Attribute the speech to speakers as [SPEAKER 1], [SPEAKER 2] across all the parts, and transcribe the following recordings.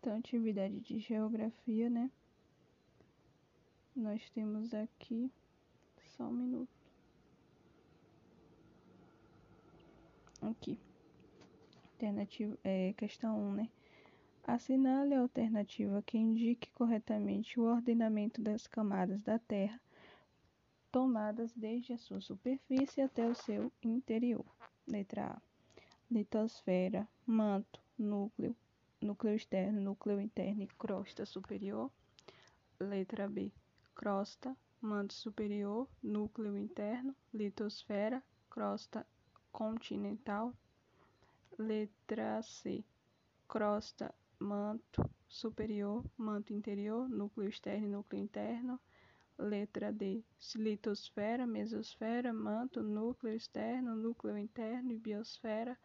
[SPEAKER 1] Então, atividade de geografia, né? Nós temos aqui. Só um minuto. Aqui. Alternativa, é, questão 1, né? Assinale a alternativa que indique corretamente o ordenamento das camadas da Terra tomadas desde a sua superfície até o seu interior. Letra A. Litosfera, manto, núcleo, núcleo externo, núcleo interno e crosta superior. Letra B. Crosta, manto superior, núcleo interno, litosfera, crosta continental. Letra C. Crosta, manto superior, manto interior, núcleo externo e núcleo interno. Letra D. Litosfera, mesosfera, manto, núcleo externo, núcleo interno e biosfera.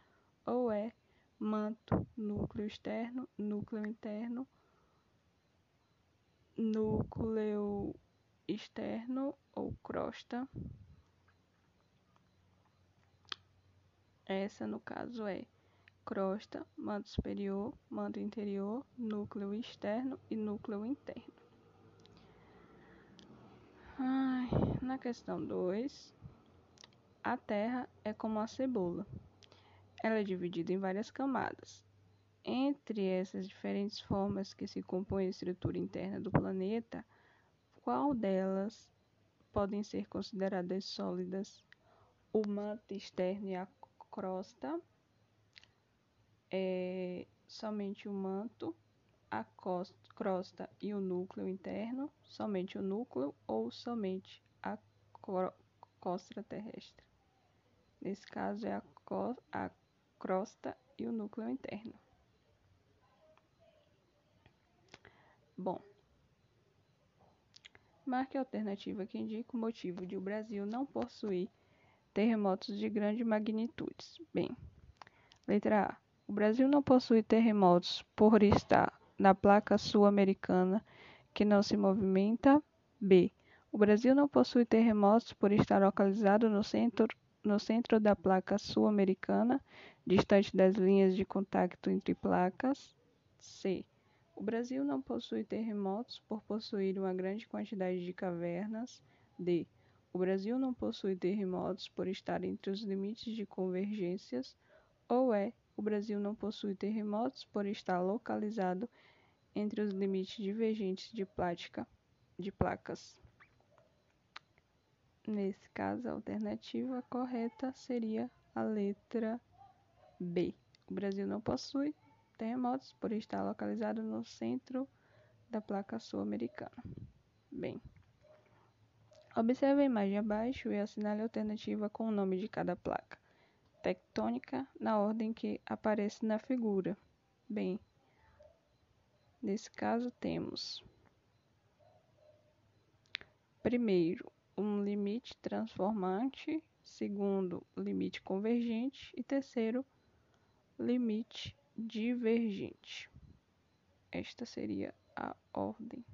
[SPEAKER 1] Ou é manto, núcleo externo, núcleo interno, núcleo externo ou crosta. Essa, no caso, é crosta, manto superior, manto interior, núcleo externo e núcleo interno. Ai, na questão 2, a Terra é como a cebola. Ela é dividida em várias camadas. Entre essas diferentes formas que se compõem a estrutura interna do planeta, qual delas podem ser consideradas sólidas? O manto externo e a crosta, é somente o manto, a crosta e o núcleo interno, somente o núcleo ou somente a crosta terrestre. Nesse caso é a, a crosta e o núcleo interno. Bom, marque a alternativa que indica o motivo de o Brasil não possuir terremotos de grande magnitude. Bem, letra A. O Brasil não possui terremotos por estar na placa sul-americana que não se movimenta. B. O Brasil não possui terremotos por estar localizado no centro, no centro da placa sul-americana distante das linhas de contato entre placas. C. O Brasil não possui terremotos por possuir uma grande quantidade de cavernas. D. O Brasil não possui terremotos por estar entre os limites de convergências. Ou E. O Brasil não possui terremotos por estar localizado entre os limites divergentes de, plática, de placas. Nesse caso, a alternativa correta seria a letra B. O Brasil não possui terremotos por estar localizado no centro da placa sul-americana. Bem, observe a imagem abaixo e assinale a alternativa com o nome de cada placa tectônica na ordem que aparece na figura. Bem, nesse caso temos primeiro um limite transformante, segundo limite convergente e terceiro limite divergente. Esta seria a ordem.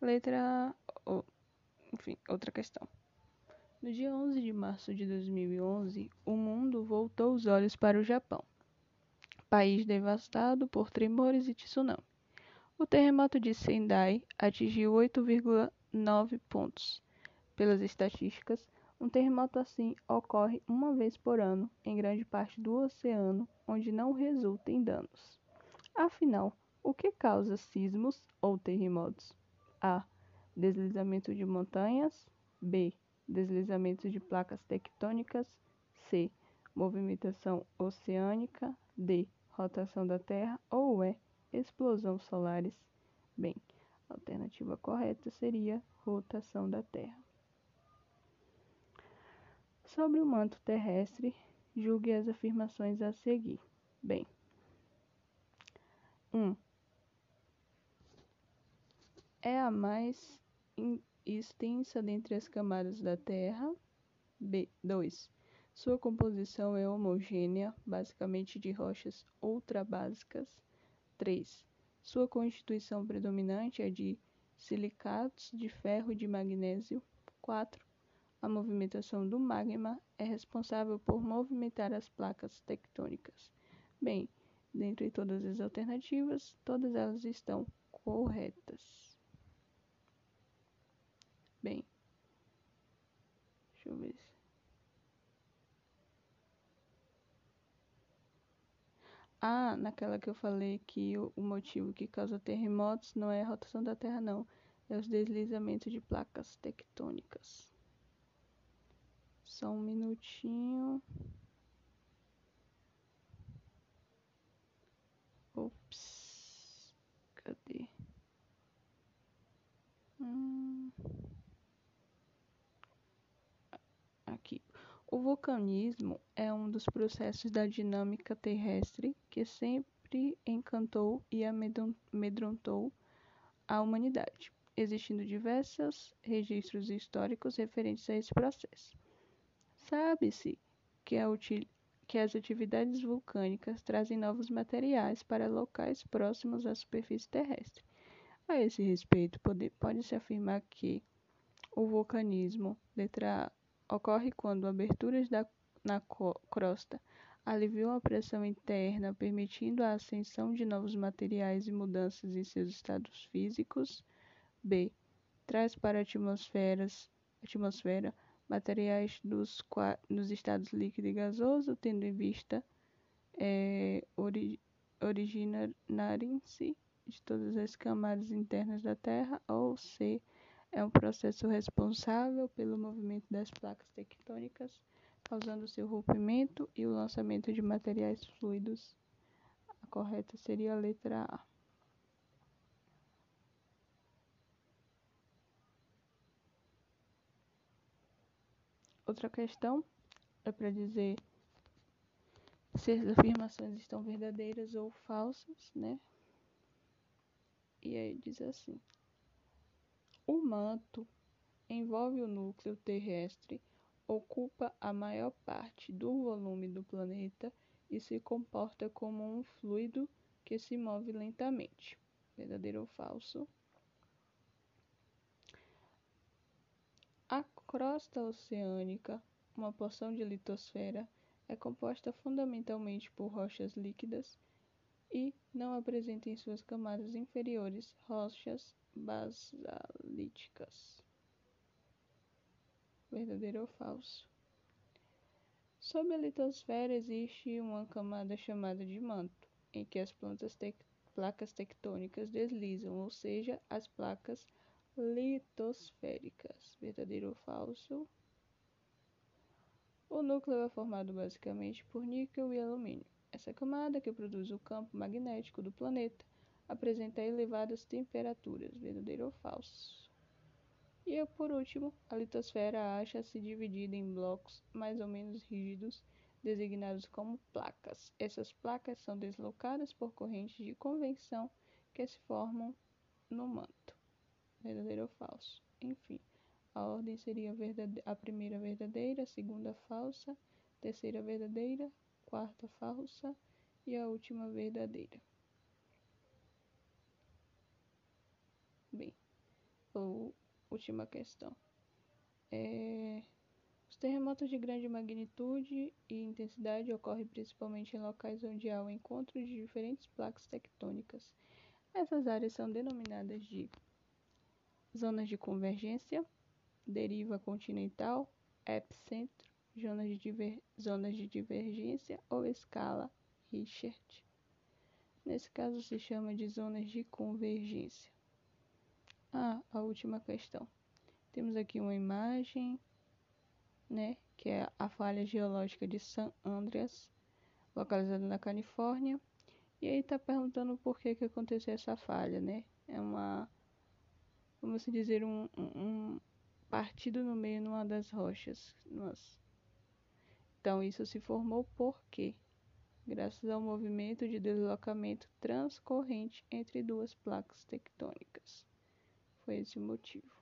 [SPEAKER 1] Letra. Oh, enfim, outra questão. No dia 11 de março de 2011, o mundo voltou os olhos para o Japão, país devastado por tremores e tsunami. O terremoto de Sendai atingiu 8,9 pontos. Pelas estatísticas, um terremoto assim ocorre uma vez por ano em grande parte do oceano, onde não resulta em danos. Afinal, o que causa sismos ou terremotos? A. Deslizamento de montanhas. B. Deslizamento de placas tectônicas. C. Movimentação oceânica. D. Rotação da Terra. Ou E. Explosão solares. Bem, a alternativa correta seria rotação da Terra. Sobre o manto terrestre, julgue as afirmações a seguir. Bem, 1. Um, é a mais extensa dentre as camadas da Terra. B. 2. Sua composição é homogênea, basicamente de rochas ultrabásicas. 3. Sua constituição predominante é de silicatos de ferro e de magnésio. 4. A movimentação do magma é responsável por movimentar as placas tectônicas. Bem, Dentre todas as alternativas, todas elas estão corretas. Bem, deixa eu ver. Ah, naquela que eu falei que o, o motivo que causa terremotos não é a rotação da Terra, não. É os deslizamentos de placas tectônicas. Só um minutinho. Ops. Cadê? Hum. Aqui. O vulcanismo é um dos processos da dinâmica terrestre que sempre encantou e amedrontou a humanidade, existindo diversos registros históricos referentes a esse processo. Sabe-se que, que, as atividades vulcânicas trazem novos materiais para locais próximos à superfície terrestre. A esse respeito, pode-se afirmar que o vulcanismo, letra A, ocorre quando aberturas na crosta aliviam a pressão interna, permitindo a ascensão de novos materiais e mudanças em seus estados físicos. B. Traz para a atmosfera materiais dos, nos estados líquido e gasoso, tendo em vista é, ori, originarem-se de todas as camadas internas da Terra, ou C, é um processo responsável pelo movimento das placas tectônicas, causando seu rompimento e o lançamento de materiais fluidos. A correta seria a letra A. Outra questão é para dizer se as afirmações estão verdadeiras ou falsas, né? E aí diz assim: O manto envolve o núcleo terrestre, ocupa a maior parte do volume do planeta e se comporta como um fluido que se move lentamente. Verdadeiro ou falso? A crosta oceânica, uma porção de litosfera, é composta fundamentalmente por rochas líquidas e não apresenta em suas camadas inferiores rochas basalíticas. Verdadeiro ou falso? Sob a litosfera existe uma camada chamada de manto, em que as placas tectônicas deslizam, ou seja, as placas litosféricas. Verdadeiro ou falso? O núcleo é formado basicamente por níquel e alumínio. Essa camada, que produz o campo magnético do planeta, apresenta elevadas temperaturas. Verdadeiro ou falso? E por último, a litosfera acha-se dividida em blocos mais ou menos rígidos, designados como placas. Essas placas são deslocadas por correntes de convecção que se formam no manto verdadeiro ou falso. Enfim, a ordem seria a primeira verdadeira, a segunda falsa, terceira verdadeira, quarta falsa e a última verdadeira. Bem, ou última questão. É, os terremotos de grande magnitude e intensidade ocorrem principalmente em locais onde há o encontro de diferentes placas tectônicas. Essas áreas são denominadas de zonas de convergência, deriva continental, epicentro, zonas de, diver, zonas de divergência ou escala Richard. Nesse caso se chama de zonas de convergência. Ah, a última questão. Temos aqui uma imagem, né, que é a falha geológica de San Andreas, localizada na Califórnia. E aí está perguntando por que, que aconteceu essa falha, né? É uma vamos dizer, um, um partido no meio numa das rochas. Nossa. Então, isso se formou por quê? Graças ao movimento de deslocamento transcorrente entre duas placas tectônicas. Foi esse o motivo.